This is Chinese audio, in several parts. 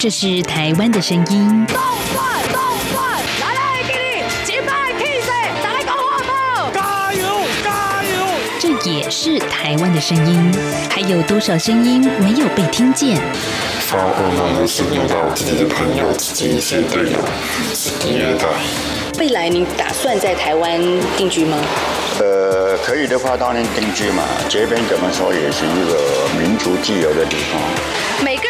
这是台湾的声音。动转动转，来来给你击败 K 死，打来讲话不？加油加油！这也是台湾的声音。还有多少声音没有被听见？发噩梦的是梦到自己的朋友、自己一些队友是虐待。未来您打算在台湾定居吗？呃，可以的话当然定居嘛。这边怎么说也是一个民族自由的地方。每个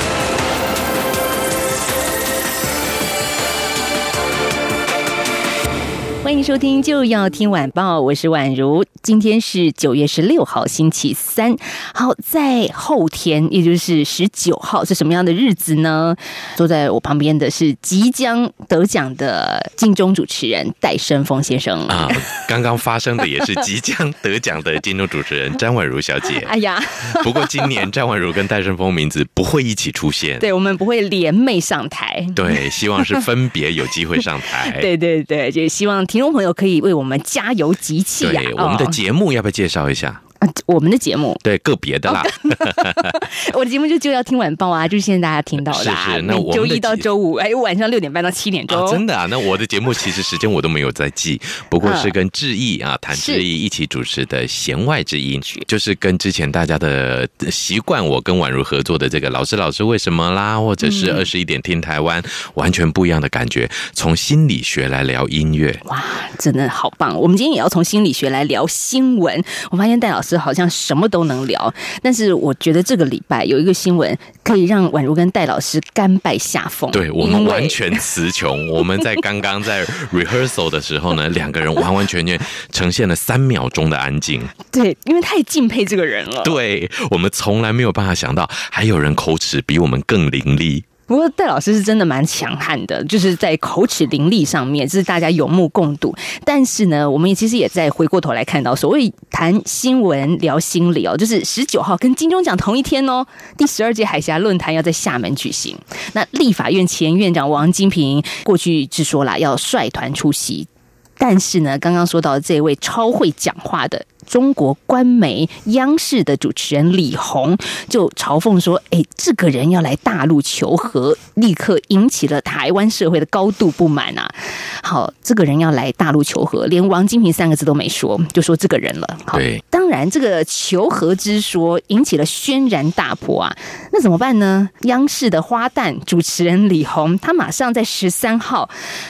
欢迎收听，就要听晚报，我是宛如。今天是九月十六号，星期三。好，在后天，也就是十九号，是什么样的日子呢？坐在我旁边的是即将得奖的金钟主持人戴胜峰先生啊。刚刚发生的也是即将得奖的金钟主持人 詹婉如小姐。哎呀，不过今年詹婉如跟戴胜峰名字不会一起出现，对我们不会联袂上台。对，希望是分别有机会上台。对对对，就希望听众朋友可以为我们加油集气呀。我们的节目要不要介绍一下？我们的节目对个别的啦，我的节目就就要听晚报啊，就是现在大家听到的，是是。那我周一到周五，哎，晚上六点半到七点钟，真的啊。那我的节目其实时间我都没有在记，不过是跟志毅啊谭志毅一起主持的弦外之音，就是跟之前大家的习惯，我跟宛如合作的这个老师老师为什么啦，或者是二十一点听台湾，完全不一样的感觉。从心理学来聊音乐，哇，真的好棒。我们今天也要从心理学来聊新闻。我发现戴老师。好像什么都能聊，但是我觉得这个礼拜有一个新闻可以让宛如跟戴老师甘拜下风。对我们完全词穷。我们在刚刚在 rehearsal 的时候呢，两个人完完全全呈现了三秒钟的安静。对，因为太敬佩这个人了。对我们从来没有办法想到，还有人口齿比我们更伶俐。不过戴老师是真的蛮强悍的，就是在口齿伶俐上面，这是大家有目共睹。但是呢，我们也其实也在回过头来看到，所谓谈新闻聊心理哦，就是十九号跟金钟奖同一天哦，第十二届海峡论坛要在厦门举行。那立法院前院长王金平过去是说了要率团出席，但是呢，刚刚说到这位超会讲话的。中国官媒央视的主持人李红就嘲讽说：“哎，这个人要来大陆求和，立刻引起了台湾社会的高度不满啊！好，这个人要来大陆求和，连王金平三个字都没说，就说这个人了。好，当然这个求和之说引起了轩然大波啊！那怎么办呢？央视的花旦主持人李红，他马上在十三号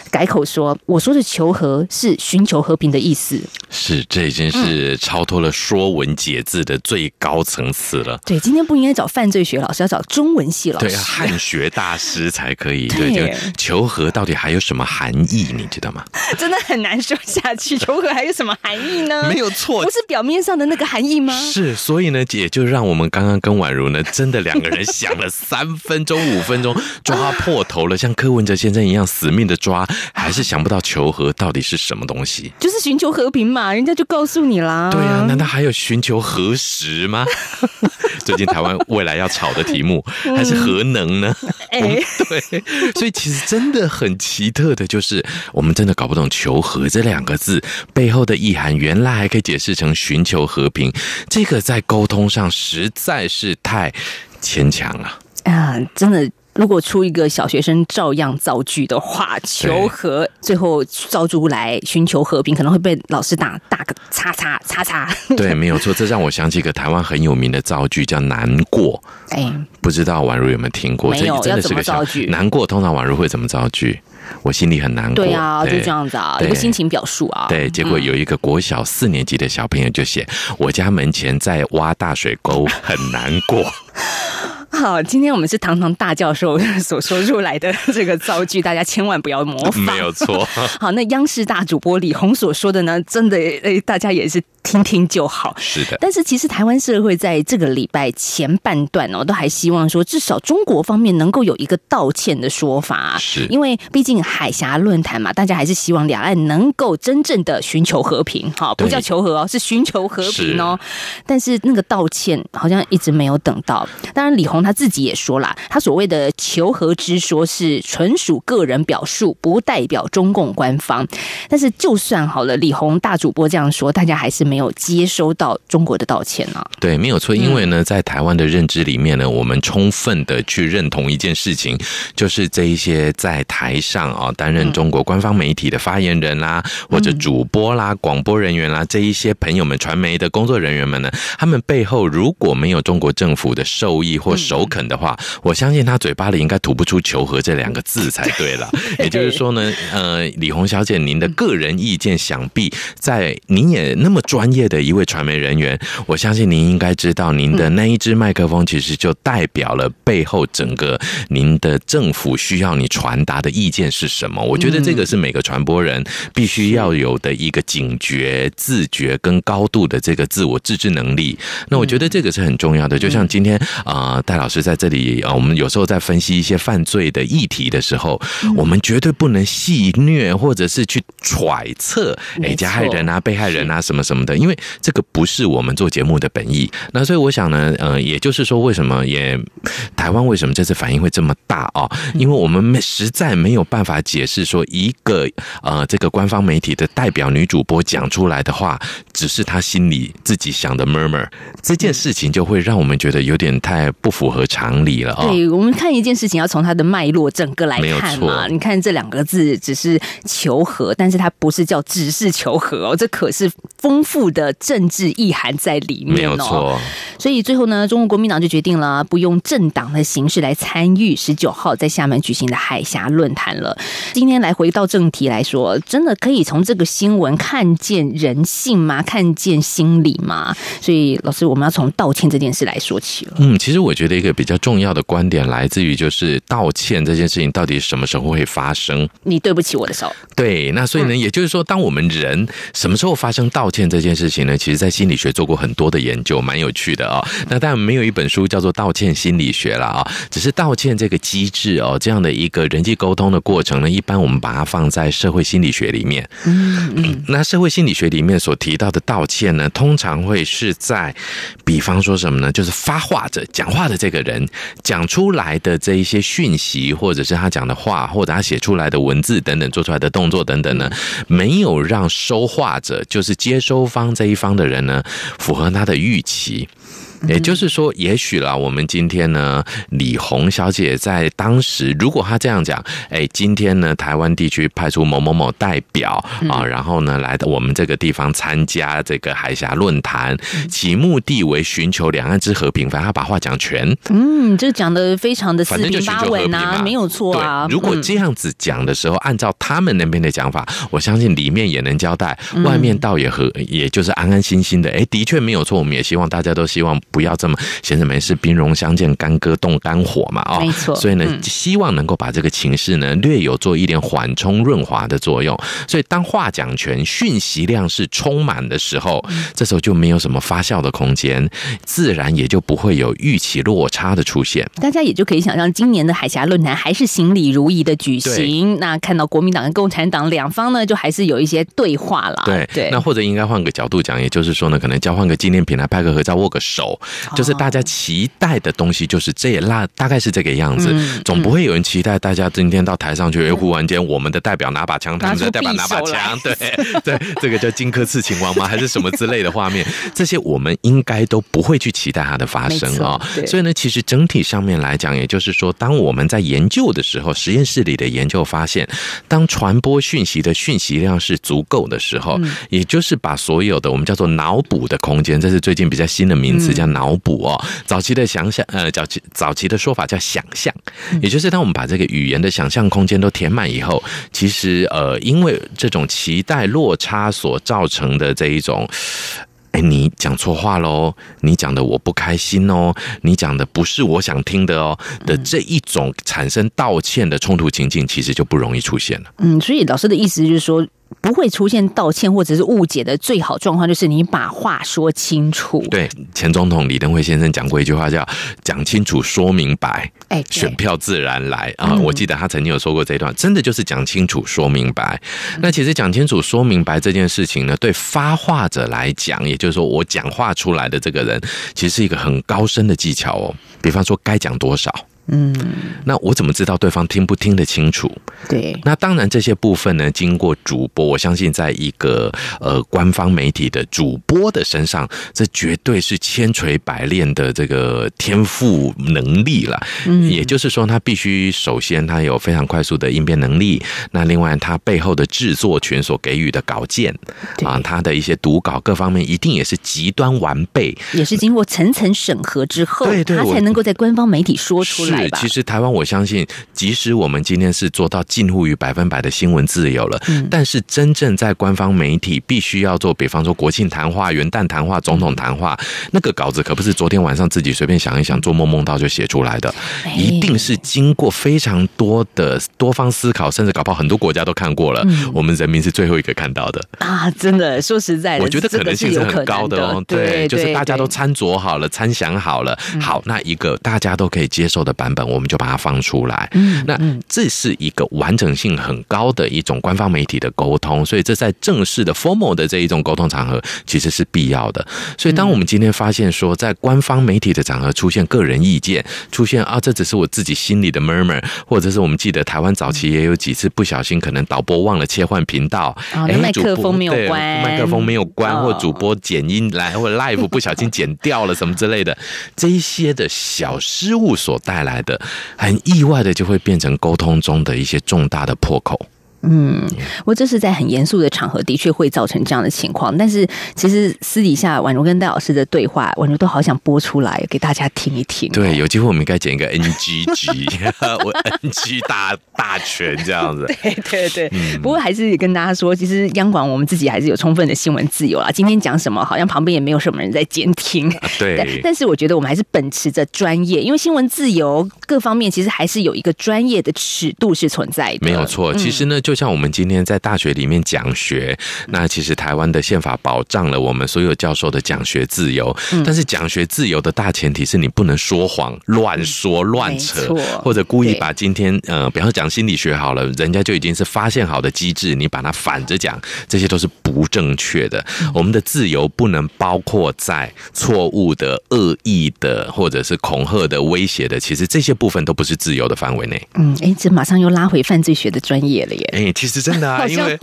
改口说：我说的求和是寻求和平的意思。是，这已经是。超脱了说文解字的最高层次了。对，今天不应该找犯罪学老师，要找中文系老师，对，汉学大师才可以。对，求和到底还有什么含义？你知道吗？真的很难说下去。求和还有什么含义呢？没有错，不是表面上的那个含义吗？是，所以呢，也就让我们刚刚跟宛如呢，真的两个人想了三分钟、五分钟，抓破头了，像柯文哲先生一样死命的抓，还是想不到求和到底是什么东西。就是寻求和平嘛，人家就告诉你啦。对啊，难道还有寻求核实吗？最近台湾未来要炒的题目还是核能呢？哎，对，所以其实真的很奇特的，就是我们真的搞不懂“求和”这两个字背后的意涵，原来还可以解释成寻求和平。这个在沟通上实在是太牵强了啊！真的。如果出一个小学生照样造句的话，求和，最后造出来寻求和平，可能会被老师打打个叉叉叉叉。对，没有错，这让我想起一个台湾很有名的造句，叫“难过”。哎，不知道宛如有没有听过？没有，真的是个造句。难过，通常宛如会怎么造句？我心里很难过。对啊，就这样子啊，有个心情表述啊。对，结果有一个国小四年级的小朋友就写：“我家门前在挖大水沟，很难过。” 好，今天我们是堂堂大教授所说出来的这个造句，大家千万不要模仿。没有错。好，那央视大主播李红所说的呢，真的，诶，大家也是听听就好。是的，但是其实台湾社会在这个礼拜前半段哦，都还希望说，至少中国方面能够有一个道歉的说法，是因为毕竟海峡论坛嘛，大家还是希望两岸能够真正的寻求和平，哈，不叫求和哦，是寻求和平哦。但是那个道歉好像一直没有等到。当然，李红他自己也说了，他所谓的求和之说是纯属个人表述，不代表中共官方。但是就算好了，李红大主播这样说，大家还是没有接收到中国的道歉呢、对，没有错。因为呢，在台湾的认知里面呢，我们充分的去认同一件事情，就是这一些在台上啊担任中国官方媒体的发言人啦，或者主播啦、广播人员啦，这一些朋友们、传媒的工作人员们呢，他们背后如果没有中国政府的授意或首肯的话，我相信他嘴巴里应该吐不出“求和”这两个字才对了。也就是说呢，呃，李红小姐，您的个人意见，想必在您也那么专业的一位传媒人员，我相信您应该知道，您的那一支麦克风其实就代表了背后整个您的政府需要你传达的意见是什么。我觉得这个是每个传播人必须要有的一个警觉、自觉跟高度的这个自我自制能力。那我觉得这个是很重要的。就像今天啊、呃戴老师在这里啊、呃我们有时候在分析一些犯罪的议题的时候，我们绝对不能戏谑或者是去揣测，哎，加害人啊、被害人啊什么什么的，因为这个不是我们做节目的本意。那所以我想呢，呃，也就是说，为什么也台湾为什么这次反应会这么大啊？因为我们没实在没有办法解释说一个呃这个官方媒体的代表女主播讲出来的话，只是她心里自己想的 murmur，这件事情就会让我们觉得有点太不符合常理了啊、对我们看一件事情，要从它的脉络整个来没有错看嘛。你看这两个字只是求和，但是它不是叫只是求和哦，这可是丰富的政治意涵在里面哦。没有错。所以最后呢，中国国民党就决定了不用政党的形式来参与十九号在厦门举行的海峡论坛了。今天来回到正题来说，真的可以从这个新闻看见人性吗？看见心理吗？所以老师，我们要从道歉这件事来说起了。嗯，其实我觉得一个比较重要的观点来自于就是道歉这件事情到底什么时候会发生？你对不起我的时候，对，那所以呢，也就是说，当我们人什么时候发生道歉这件事情呢？其实，在心理学做过很多的研究，蛮有趣的啊、那当然没有一本书叫做《道歉心理学》了啊，只是道歉这个机制哦，这样的一个人际沟通的过程呢，一般我们把它放在社会心理学里面。嗯嗯，那社会心理学里面所提到的道歉呢，通常会是在，比方说什么呢？就是发话者讲话的这个人讲出来的这一些讯息，或者是他讲的话，或者他写出来的文字等等，做出来的动作等等呢，没有让收话者，就是接收方这一方的人呢，符合他的预期。也就是说，也许啦，我们今天呢，李红小姐在当时，如果她这样讲，哎，今天呢，台湾地区派出某某某代表啊，然后呢，来到我们这个地方参加这个海峡论坛，其目的为寻求两岸之和平，反正她把话讲全，嗯，这讲的非常的四平八稳啊，嘛，没有错啊。如果嗯。这样子讲的时候，按照他们那边的讲法，我相信里面也能交代，嗯。外面倒也和，也就是安安心心的。哎，的确没有错，我们也希望大家都希望不要这么闲着没事，兵戎相见，干戈动肝火嘛，哦，没错所以呢，嗯希望能够把这个情势呢略有做一点缓冲润滑的作用。所以当话讲权，讯息量是充满的时候，嗯这时候就没有什么发酵的空间，自然也就不会有预期落差的出现。大家也就可以想象，今年的海峡论坛还是行礼如仪的举行。那看到国民党跟共产党两方呢，就还是有一些对话了。对对，那或者应该换个角度讲，也就是说呢，可能交换个纪念品来拍个合照、握个手，哦就是大家期待的东西，就是这也那大概是这个样子。嗯总不会有人期待大家今天到台上去，哎，忽然间我们的代表拿把枪，他们的代表拿把枪，对 对，这个叫荆轲刺秦王吗？还是什么之类的画面？这些我们应该都不会去期待它的发生啊、对。所以呢，其实整体上面来讲，也就是说，当我们在研究的时候，实验室里的研究发现，当传播讯息的讯息量是足够的时候，嗯。也就是把所有的我们叫做脑补的空间，这是最近比较新的名词，嗯。叫脑补哦。早期的想象，呃，早期早期的说法叫想象，嗯也就是当我们把这个语言的想象空间都填满以后，其实呃，因为这种期待落差所造成的这一种。哎，你讲错话喽！你讲的我不开心哦，你讲的不是我想听的哦的这一种产生道歉的冲突情境，其实就不容易出现了。嗯，所以老师的意思就是说。不会出现道歉或者是误解的最好状况，就是你把话说清楚。对，前总统李登辉先生讲过一句话，叫“讲清楚，说明白，哎，对选票自然来”啊。嗯我记得他曾经有说过这一段，真的就是讲清楚、说明白。那其实讲清楚、说明白这件事情呢，对发话者来讲，也就是说我讲话出来的这个人，其实是一个很高深的技巧哦。比方说，该讲多少。嗯，那我怎么知道对方听不听得清楚？对，那当然，这些部分呢，经过主播，我相信在一个呃官方媒体的主播的身上，这绝对是千锤百炼的这个天赋能力了。嗯也就是说，他必须首先他有非常快速的应变能力，那另外他背后的制作群所给予的稿件啊，他的一些读稿各方面一定也是极端完备。也是经过层层审核之后，对对他才能够在官方媒体说出来是，其实台湾我相信，即使我们今天是做到近乎于百分百的新闻自由了，嗯。但是真正在官方媒体必须要做，比方说国庆谈话、元旦谈话、总统谈话，那个稿子可不是昨天晚上自己随便想一想、做梦梦到就写出来的，哎。一定是经过非常多的多方思考，甚至搞不好很多国家都看过了，嗯。我们人民是最后一个看到的。啊，真的说实在的，我觉得可能性是很高的哦，对，就是大家都参酌好了、参详好了，好，那一个大家都可以接受的版本，我们就把它放出来。嗯那这是一个完整性很高的一种官方媒体的沟通，所以这在正式的 formal 的这一种沟通场合其实是必要的。所以，当我们今天发现说，在官方媒体的场合出现个人意见，出现啊，这只是我自己心里的 murmur，或者是我们记得台湾早期也有几次不小心，可能导播忘了切换频道，麦克风没有关麦克风没有关，哦或主播剪音来，或 live 不小心剪掉了什么之类的，这一些的小失误所带来来的，很意外的就会变成沟通中的一些重大的破口。嗯，我这是在很严肃的场合，的确会造成这样的情况。但是其实私底下宛如跟戴老师的对话，宛如都好想播出来给大家听一听。对，有机会我们应该剪一个 NG 集，我 NG 大大全这样子。对对对，嗯不过还是跟大家说，其实央广我们自己还是有充分的新闻自由啦。今天讲什么，好像旁边也没有什么人在监听。啊对，但是我觉得我们还是秉持着专业，因为新闻自由各方面其实还是有一个专业的尺度是存在的。没有错，其实呢，就像我们今天在大学里面讲学，那其实台湾的宪法保障了我们所有教授的讲学自由，但是讲学自由的大前提是你不能说谎、乱说、乱扯，或者故意把今天呃，比方说讲心理学好了，人家就已经是发现好的机制，你把它反着讲，这些都是不正确的。我们的自由不能包括在错误的、恶意的，或者是恐吓的、威胁的，其实这些部分都不是自由的范围内。嗯，哎，这马上又拉回犯罪学的专业了耶。哎、其实真的啊，因为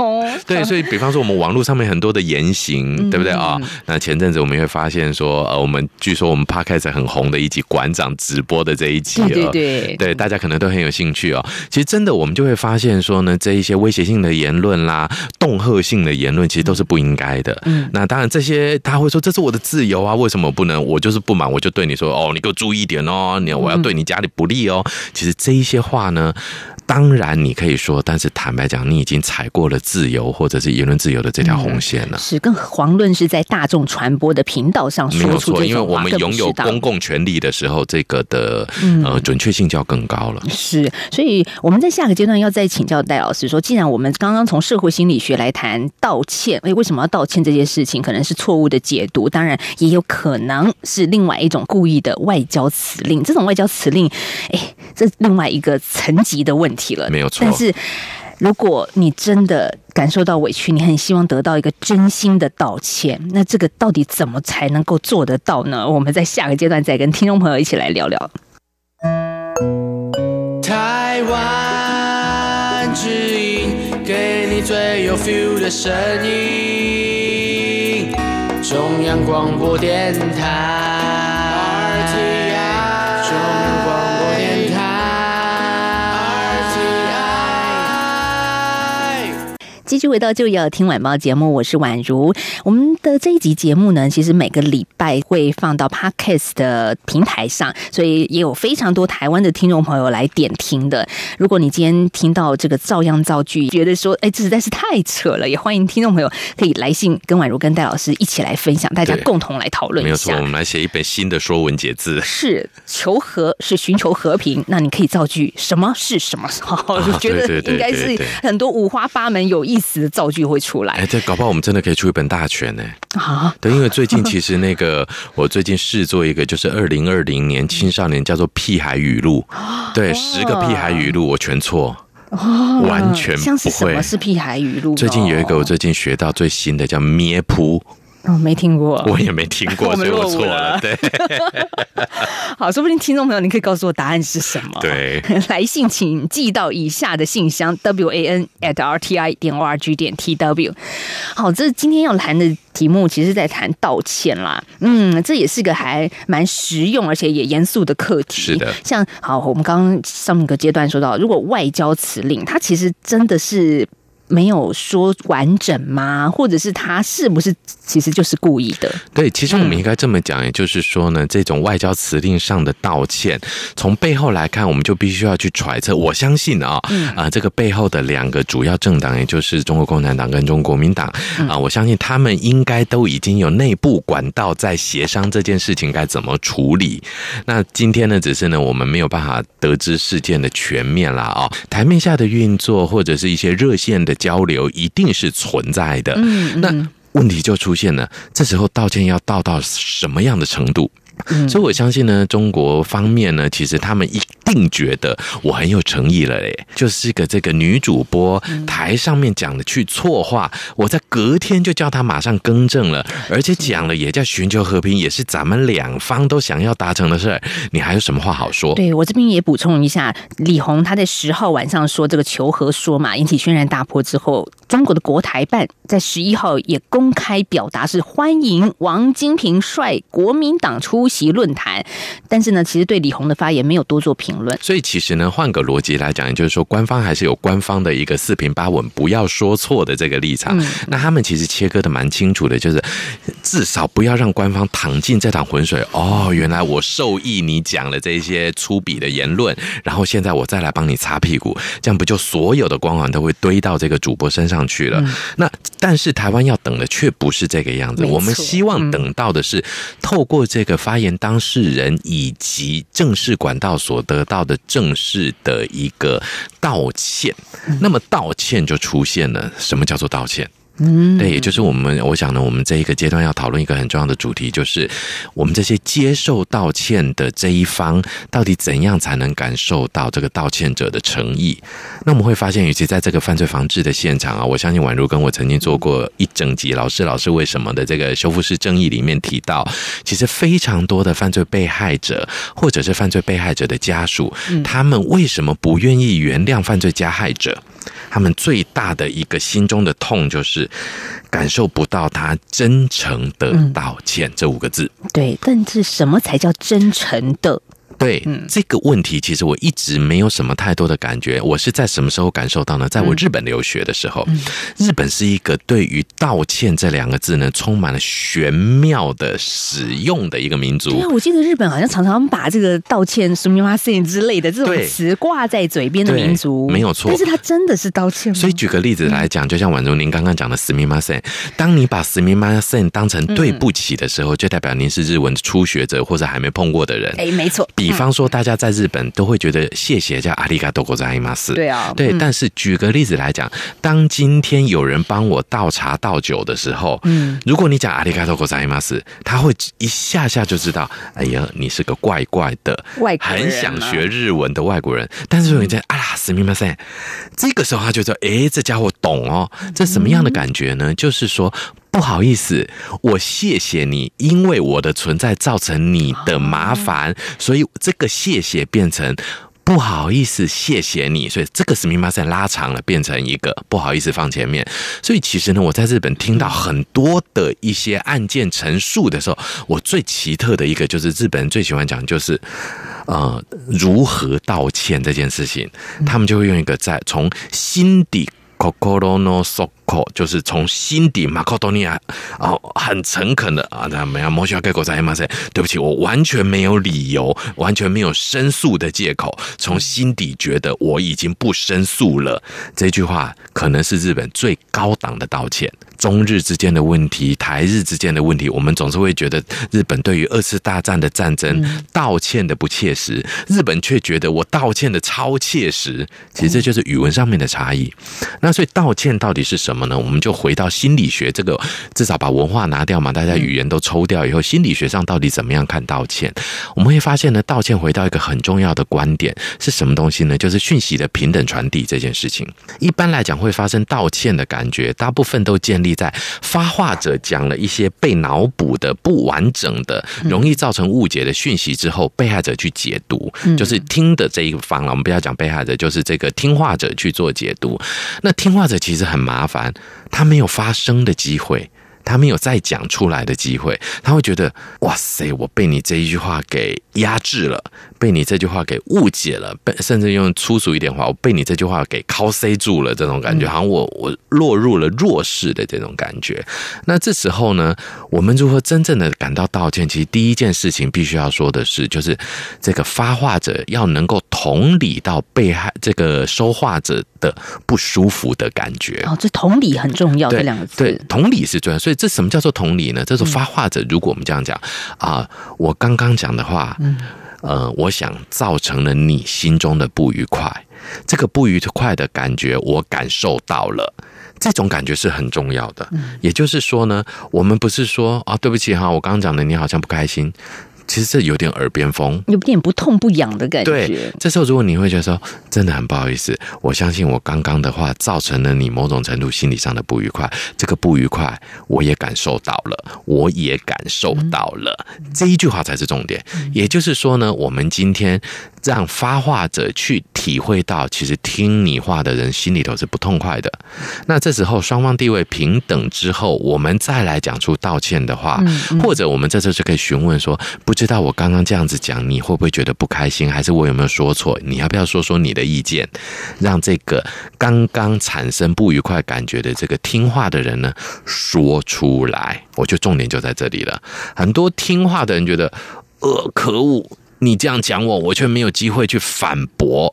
对，所以比方说我们网络上面很多的言行，嗯对不对啊？那前阵子我们会发现说，呃，我们据说我们 podcast 很红的一集馆长直播的这一集、哦，对对对对，大家可能都很有兴趣哦。其实真的，我们就会发现说呢，这一些威胁性的言论啦、恫吓性的言论，其实都是不应该的。嗯那当然，这些他会说这是我的自由啊，为什么不能？我就是不满，我就对你说哦，你给我注意一点哦，你我要对你家里不利哦。其实这一些话呢，当然你可以说，但是坦白讲，你已经踩过了自由或者是言论自由的这条红线了。是更遑论是在大众传播的频道上没有错，说出这因为我们拥有公共权利的时候，这个的嗯呃准确性就要更高了。是，所以我们在下个阶段要再请教戴老师说，既然我们刚刚从社会心理学来谈道歉，哎，为什么要道歉这件事情，可能是错误的解读，当然也有可能是另外一种故意的外交辞令。这种外交辞令，哎，这另外一个层级的问题了，没有错但是。如果你真的感受到委屈，你很希望得到一个真心的道歉，那这个到底怎么才能够做得到呢？我们在下个阶段再跟听众朋友一起来聊聊。台湾之音，给你最有 feel 的声音。中央广播电台继续回到就要听晚报节目，我是宛如。我们的这一集节目呢，其实每个礼拜会放到 Podcast 的平台上，所以也有非常多台湾的听众朋友来点听的。如果你今天听到这个照样造句，觉得说，哎，这实在是太扯了，也欢迎听众朋友可以来信跟宛如跟戴老师一起来分享，大家共同来讨论一没有错，下我。们来写一本新的《说文解字》。是求和，是寻求和平。那你可以造句什么是什么？好，我觉得应该是很多五花八门、有意思的造句会出来哎，这搞不好我们真的可以出一本大全呢。啊。对，因为最近其实那个 我最近试做一个，就是二零二零年青少年叫做屁孩语录，对，十个屁孩语录我全错，完全不会像是什么。是屁孩语录？最近有一个我最近学到最新的叫咩扑，哦，没听过。我也没听过，所以我错了。了 对好，说不定听众朋友，你可以告诉我答案是什么。对，来信请寄到以下的信箱 w a n at r t i 点 o r g 点 t w。好，这今天要谈的题目，其实在谈道歉啦。嗯，这也是个还蛮实用而且也严肃的课题。是的像好，我们刚刚上一个阶段说到，如果外交辞令，它其实真的是。没有说完整吗？或者是他是不是其实就是故意的？对，其实我们嗯应该这么讲，也就是说呢，这种外交辞令上的道歉，从背后来看，我们就必须要去揣测。我相信啊，啊、嗯这个背后的两个主要政党，也就是中国共产党跟中国国民党嗯啊，我相信他们应该都已经有内部管道在协商这件事情该怎么处理。那今天呢，只是呢，我们没有办法得知事件的全面啦啊、台面下的运作或者是一些热线的交流，一定是存在的。嗯那问题就出现了，这时候道歉要道到什么样的程度？嗯所以我相信呢，中国方面呢，其实他们一定觉得我很有诚意了嘞，就是个这个女主播嗯。台上面讲的去错话，我在隔天就叫她马上更正了，而且讲了也叫寻求和平，也是咱们两方都想要达成的事儿，你还有什么话好说？对我这边也补充一下，李红她在十号晚上说这个求和说嘛，引起轩然大波之后，中国的国台办在十一号也公开表达是欢迎王金平率国民党出席论坛，但是呢，其实对李红的发言没有多做评论。所以其实呢，换个逻辑来讲，也就是说，官方还是有官方的一个四平八稳，不要说错的这个立场。那他们其实切割的蛮清楚的，就是至少不要让官方淌进这趟浑水。哦，原来我受益你讲了这些粗鄙的言论，然后现在我再来帮你擦屁股，这样不就所有的光环都会堆到这个主播身上去了？那但是台湾要等的却不是这个样子，我们希望等到的是透过这个发言当事人以及正式管道所得到的正式的一个道歉。那么道歉就出现了，什么叫做道歉？嗯，对，也就是我们，我想呢，我们这一个阶段要讨论一个很重要的主题，就是我们这些接受道歉的这一方，到底怎样才能感受到这个道歉者的诚意？那我们会发现，尤其在这个犯罪防治的现场啊，我相信宛如跟我曾经做过一整集《老师老师为什么》的这个修复式正义里面提到，其实非常多的犯罪被害者或者是犯罪被害者的家属，他们为什么不愿意原谅犯罪加害者？他们最大的一个心中的痛，就是感受不到他真诚的道歉、这五个字。对，但是什么才叫真诚的？对、这个问题，其实我一直没有什么太多的感觉。我是在什么时候感受到呢？在我日本留学的时候，日本是一个对于道歉这两个字呢，充满了玄妙的使用的一个民族对。啊，我记得日本好像常常把这个道歉、什么 s 之类的这种词挂在嘴边的民族，没有错但是他真的是道歉吗？所以举个例子来讲，就像宛如您刚刚讲的“死密马森”，当你把“死密马森”当成对不起的时候，就代表您是日文的初学者或者还没碰过的人。哎，没错，比方说，大家在日本都会觉得谢谢叫阿里嘎多ございます。对啊对。嗯但是举个例子来讲，当今天有人帮我倒茶倒酒的时候，嗯，如果你讲阿里嘎多ございます，他会一下下就知道，哎呀，你是个怪怪的外国人啊很想学日文的外国人。但是如果你在啊啦すみません，这个时候他就知道，哎，这家伙懂哦，这什么样的感觉呢？就是说。 不好意思，我谢谢你，因为我的存在造成你的麻烦，所以这个谢谢变成不好意思，谢谢你，所以这个史密马赛拉长了，变成一个不好意思放前面。所以其实呢，我在日本听到很多的一些案件陈述的时候，我最奇特的一个就是日本人最喜欢讲就是。呃，如何道歉这件事情，他们就会用一个在从心底 kokoro no soko，就是从心底马克多尼亚哦，很诚恳的啊，那没有莫需要给狗在吗？对不起，我完全没有理由，完全没有申诉的借口，从心底觉得我已经不申诉了。这句话可能是日本最高档的道歉。中日之间的问题，台日之间的问题，我们总是会觉得日本对于二次大战的战争、道歉的不切实，日本却觉得我道歉的超切实。其实这就是语文上面的差异。那所以道歉到底是什么呢？我们就回到心理学这个，至少把文化拿掉嘛，大家语言都抽掉以后，心理学上到底怎么样看道歉？我们会发现呢，道歉回到一个很重要的观点是什么东西呢？就是讯息的平等传递这件事情。一般来讲，会发生道歉的感觉，大部分都建立在发话者讲了一些被脑补的不完整的、容易造成误解的讯息之后，被害者去解读，就是听的这一方了。我们不要讲被害者，就是这个听话者去做解读。那听话者其实很麻烦，他没有发声的机会。他没有再讲出来的机会，他会觉得哇塞，我被你这一句话给压制了，被你这句话给误解了，被甚至用粗俗一点话，我被你这句话给敲塞住了，这种感觉，好像我我落入了弱势的这种感觉。那这时候呢，我们如何真正的感到道歉？其实第一件事情必须要说的是，就是这个发话者要能够同理到被害这个收话者的不舒服的感觉。哦，这同理很重要，这两个字。对，同理是重要，所以。这什么叫做同理呢？这是发话者。如果我们这样讲啊，我刚刚讲的话，嗯呃，我想造成了你心中的不愉快，这个不愉快的感觉我感受到了，这种感觉是很重要的。也就是说呢，我们不是说啊，对不起哈，我刚刚讲的你好像不开心。其实这有点耳边风，有点不痛不痒的感觉。对，这时候如果你会觉得说，真的很不好意思，我相信我刚刚的话造成了你某种程度心理上的不愉快，这个不愉快我也感受到了，我也感受到了，这一句话才是重点。也就是说呢，我们今天。让发话者去体会到，其实听你话的人心里头是不痛快的。那这时候双方地位平等之后，我们再来讲出道歉的话，或者我们这时候就可以询问说：不知道我刚刚这样子讲，你会不会觉得不开心？还是我有没有说错？你要不要说说你的意见？让这个刚刚产生不愉快感觉的这个听话的人呢说出来。我觉得重点就在这里了。很多听话的人觉得，呃，可恶。你这样讲我，我却没有机会去反驳。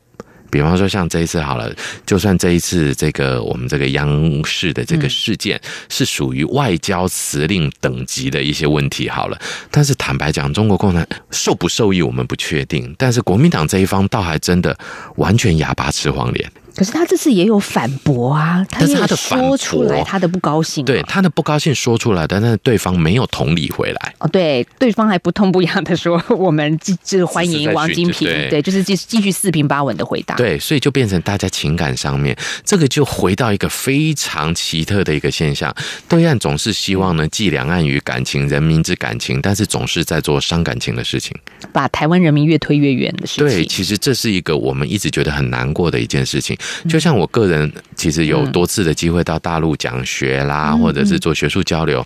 比方说，像这一次好了，就算这一次这个我们这个央视的这个事件是属于外交辞令等级的一些问题好了，但是坦白讲，中国共产受不受益我们不确定，但是国民党这一方倒还真的完全哑巴吃黄连。可是他这次也有反驳啊，他也说出来他的不高兴，对他的不高兴说出来，但是对方没有同理回来。哦，对，对方还不痛不痒的说，我们继续欢迎王金平，对，就是继继续四平八稳的回答。对，所以就变成大家情感上面，这个就回到一个非常奇特的一个现象。对岸总是希望呢，寄两岸于感情、人民之感情，但是总是在做伤感情的事情，把台湾人民越推越远的事情。对，其实这是一个我们一直觉得很难过的一件事情。就像我个人，其实有多次的机会到大陆讲学啦，或者是做学术交流，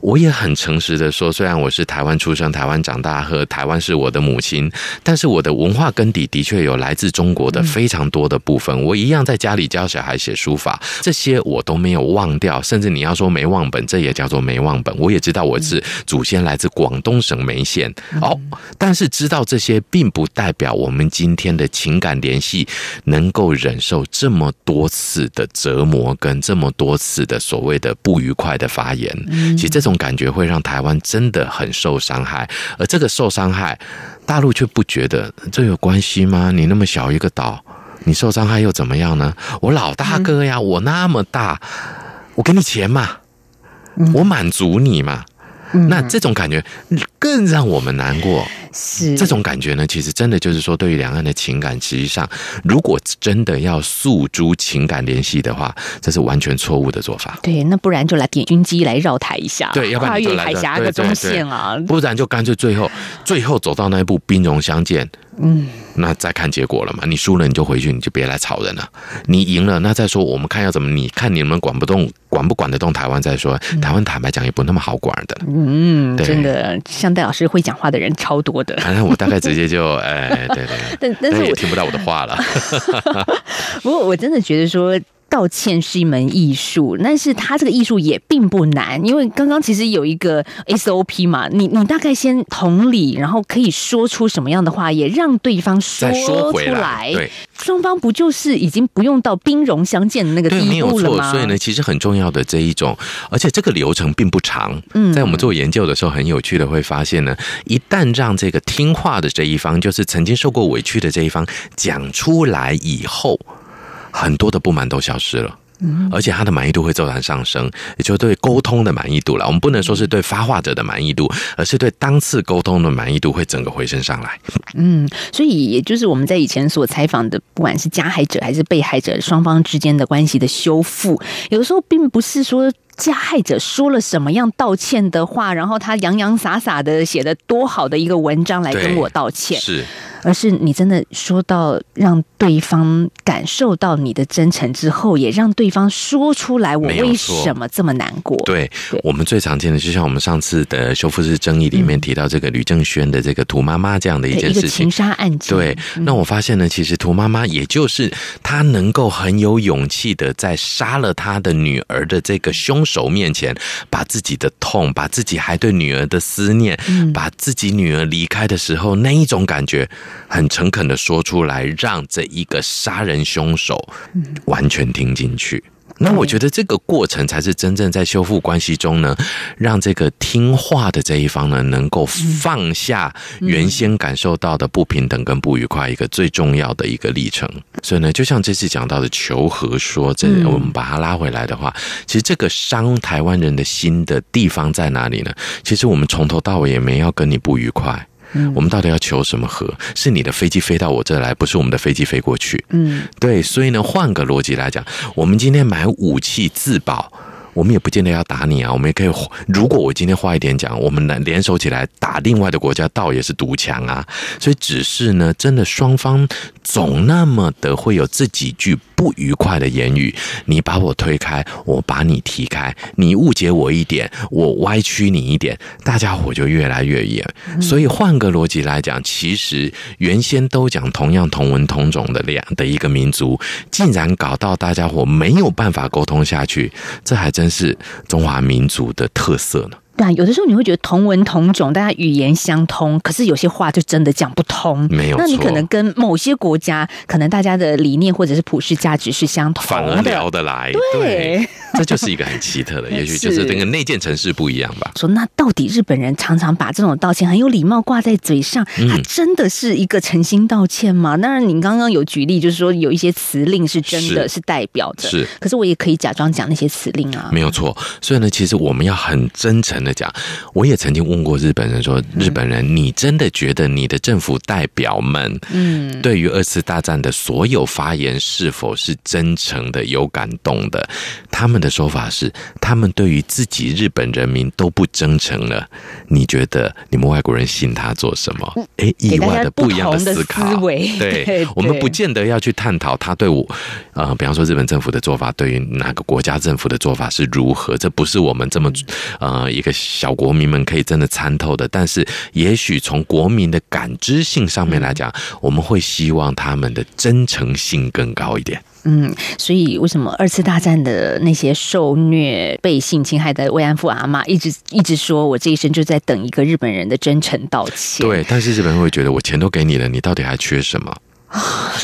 我也很诚实的说，虽然我是台湾出生、台湾长大，和台湾是我的母亲，但是我的文化根底的确有来自中国的非常多的部分。我一样在家里教小孩写书法，这些我都没有忘掉。甚至你要说没忘本，这也叫做没忘本。我也知道我是祖先来自广东省梅县哦，但是知道这些，并不代表我们今天的情感联系能够忍受这么。这么多次的折磨，跟这么多次的所谓的不愉快的发言，其实这种感觉会让台湾真的很受伤害。而这个受伤害，大陆却不觉得这有关系吗？你那么小一个岛，你受伤害又怎么样呢？我老大哥呀，我那么大，我给你钱嘛，我满足你嘛。那这种感觉更让我们难过。是这种感觉呢？其实真的就是说，对于两岸的情感，实际上，如果真的要诉诸情感联系的话，这是完全错误的做法。对，那不然就来点军机来绕台一下，对，要跨越海峡个中线啊。不然就干脆最后最后走到那一步，兵戎相见。嗯，那再看结果了嘛？你输了你就回去，你就别来吵人了。你赢了，那再说我们看要怎么？你看你们管不动，管不管得动台湾再说。台湾坦白讲也不那么好管的。嗯，真的，像戴老师会讲话的人超多的。反 正我大概直接就哎，对对，但但是我听不到我的话了。不过我真的觉得说。道歉是一门艺术，但是他这个艺术也并不难，因为刚刚其实有一个 SOP 嘛，你你大概先同理，然后可以说出什么样的话，也让对方说出来，对，双方不就是已经不用到兵戎相见的那个地步了吗？所以呢，其实很重要的这一种，而且这个流程并不长。嗯，在我们做研究的时候，很有趣的会发现呢，一旦让这个听话的这一方，就是曾经受过委屈的这一方讲出来以后。很多的不满都消失了。而且他的满意度会骤然上升，也就是对沟通的满意度了。我们不能说是对发话者的满意度，而是对当次沟通的满意度会整个回升上来。嗯，所以也就是我们在以前所采访的，不管是加害者还是被害者双方之间的关系的修复，有的时候并不是说。加害者说了什么样道歉的话，然后他洋洋洒洒的写的多好的一个文章来跟我道歉，是，而是你真的说到让对方感受到你的真诚之后，也让对方说出来我为什么这么难过。对我们最常见的，就像我们上次的修复式争议里面提到这个吕正轩的这个涂妈妈这样的一件事情，情杀案件。对，那我发现呢，其实涂妈妈也就是她能够很有勇气的在杀了她的女儿的这个凶。手面前，把自己的痛，把自己还对女儿的思念，把自己女儿离开的时候那一种感觉，很诚恳的说出来，让这一个杀人凶手完全听进去。那我觉得这个过程才是真正在修复关系中呢，让这个听话的这一方呢，能够放下原先感受到的不平等跟不愉快，一个最重要的一个历程。所以呢，就像这次讲到的求和说，这我们把它拉回来的话，其实这个伤台湾人的心的地方在哪里呢？其实我们从头到尾也没要跟你不愉快。我们到底要求什么和？是你的飞机飞到我这来，不是我们的飞机飞过去。嗯，对，所以呢，换个逻辑来讲，我们今天买武器自保。我们也不见得要打你啊，我们也可以。如果我今天花一点讲，我们能联手起来打另外的国家，倒也是独强啊。所以只是呢，真的双方总那么的会有这几句不愉快的言语，你把我推开，我把你踢开，你误解我一点，我歪曲你一点，大家伙就越来越远。所以换个逻辑来讲，其实原先都讲同样同文同种的两的一个民族，竟然搞到大家伙没有办法沟通下去，这还真。是中华民族的特色呢。对啊，有的时候你会觉得同文同种，大家语言相通，可是有些话就真的讲不通。没有，那你可能跟某些国家，可能大家的理念或者是普世价值是相同，反而聊得来。对，这就是一个很奇特的，也许就是那个内建城市不一样吧。说那到底日本人常常把这种道歉很有礼貌挂在嘴上，他真的是一个诚心道歉吗？当然，你刚刚有举例，就是说有一些词令是真的是代表的，是。可是我也可以假装讲那些词令啊，没有错。所以呢，其实我们要很真诚的。讲，我也曾经问过日本人说：“日本人，你真的觉得你的政府代表们，嗯，对于二次大战的所有发言是否是真诚的、有感动的？”他们的说法是，他们对于自己日本人民都不真诚了。你觉得你们外国人信他做什么？哎，意外的不一样的思考，对，我们不见得要去探讨他对我，呃，比方说日本政府的做法，对于哪个国家政府的做法是如何？这不是我们这么呃一个。小国民们可以真的参透的，但是也许从国民的感知性上面来讲，我们会希望他们的真诚性更高一点。嗯，所以为什么二次大战的那些受虐、被性侵害的慰安妇阿妈，一直一直说我这一生就在等一个日本人的真诚道歉？对，但是日本人会觉得我钱都给你了，你到底还缺什么？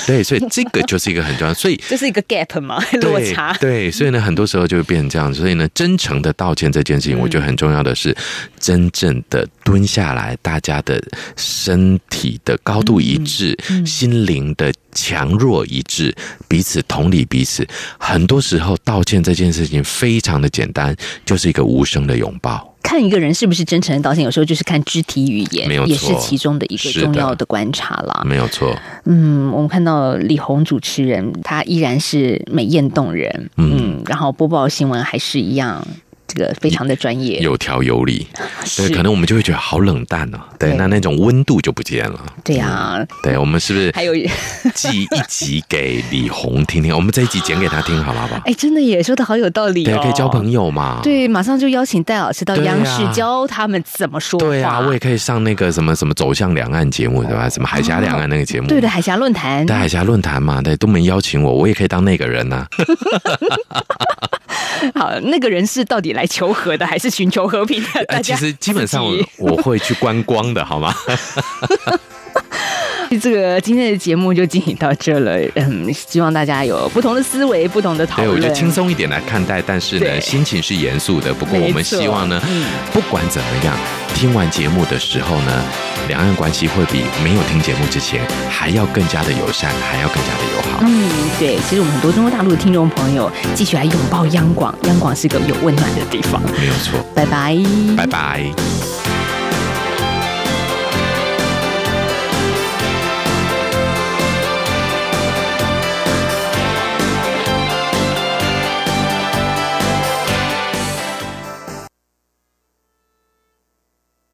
对，所以这个就是一个很重要，所以这是一个 gap 嘛，落差。对，所以呢，很多时候就会变成这样子。所以呢，真诚的道歉这件事情，我觉得很重要的是，真正的蹲下来，大家的身体的高度一致，心灵的强弱一致，彼此同理彼此。很多时候，道歉这件事情非常的简单，就是一个无声的拥抱。看一个人是不是真诚的道歉，有时候就是看肢体语言，没有也是其中的一个重要的观察啦。没有错。嗯，我们看到李红主持人，他依然是美艳动人。嗯，然后播报新闻还是一样。这个非常的专业，有条有理，对，可能我们就会觉得好冷淡哦，对，那那种温度就不见了。对呀，对，我们是不是还有 寄一集给李红听听？我们这一集剪给他听，好不好？哎，真的也说的好有道理，对，可以交朋友嘛。对，马上就邀请戴老师到央视教他们怎么说。对啊，我也可以上那个什么什么走向两岸节目，对吧？什么海峡两岸那个节目，对的，海峡论坛，对，海峡论坛嘛，对，都没邀请我，我也可以当那个人呐。好，那个人是到底来求和的，还是寻求和平的？其实基本上我会去观光的，好吗？这个今天的节目就进行到这了，嗯，希望大家有不同的思维、不同的讨论对，我。觉得轻松一点来看待，但是呢，心情是严肃的。不过我们希望呢嗯，不管怎么样，听完节目的时候呢，两岸关系会比没有听节目之前还要更加的友善，还要更加的友好。嗯，对，其实我们很多中国大陆的听众朋友继续来拥抱央广，央广是个有温暖的地方。没有错，拜拜，拜拜。